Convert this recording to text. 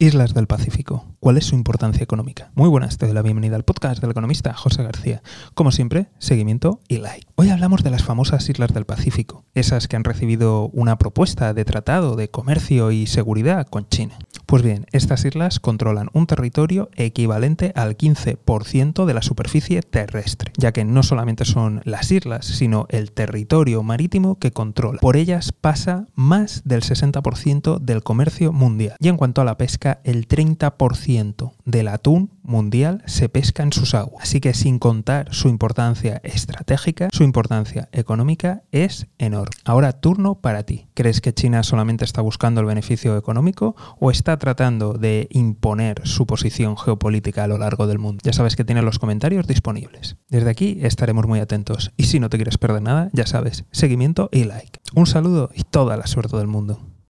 Islas del Pacífico. ¿Cuál es su importancia económica? Muy buenas, te doy la bienvenida al podcast del economista José García. Como siempre, seguimiento y like. Hoy hablamos de las famosas Islas del Pacífico, esas que han recibido una propuesta de tratado de comercio y seguridad con China. Pues bien, estas islas controlan un territorio equivalente al 15% de la superficie terrestre, ya que no solamente son las islas, sino el territorio marítimo que controla. Por ellas pasa más del 60% del comercio mundial. Y en cuanto a la pesca, el 30% del atún mundial se pesca en sus aguas. Así que sin contar su importancia estratégica, su importancia económica es enorme. Ahora turno para ti. ¿Crees que China solamente está buscando el beneficio económico o está tratando de imponer su posición geopolítica a lo largo del mundo? Ya sabes que tienes los comentarios disponibles. Desde aquí estaremos muy atentos. Y si no te quieres perder nada, ya sabes, seguimiento y like. Un saludo y toda la suerte del mundo.